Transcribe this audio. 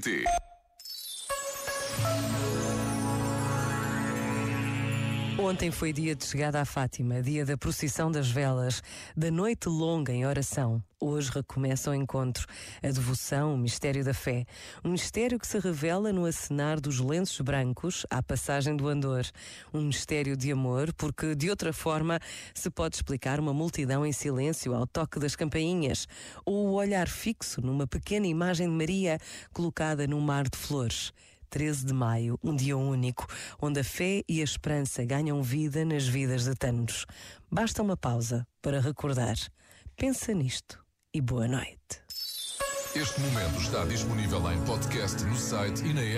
ты. Ontem foi dia de chegada à Fátima, dia da procissão das velas, da noite longa em oração. Hoje recomeça o encontro, a devoção, o mistério da fé. Um mistério que se revela no acenar dos lenços brancos à passagem do andor. Um mistério de amor, porque de outra forma se pode explicar uma multidão em silêncio ao toque das campainhas, ou o olhar fixo numa pequena imagem de Maria colocada num mar de flores. 13 de maio, um dia único, onde a fé e a esperança ganham vida nas vidas de tantos. Basta uma pausa para recordar. Pensa nisto e boa noite. Este momento está disponível em podcast no site e na app.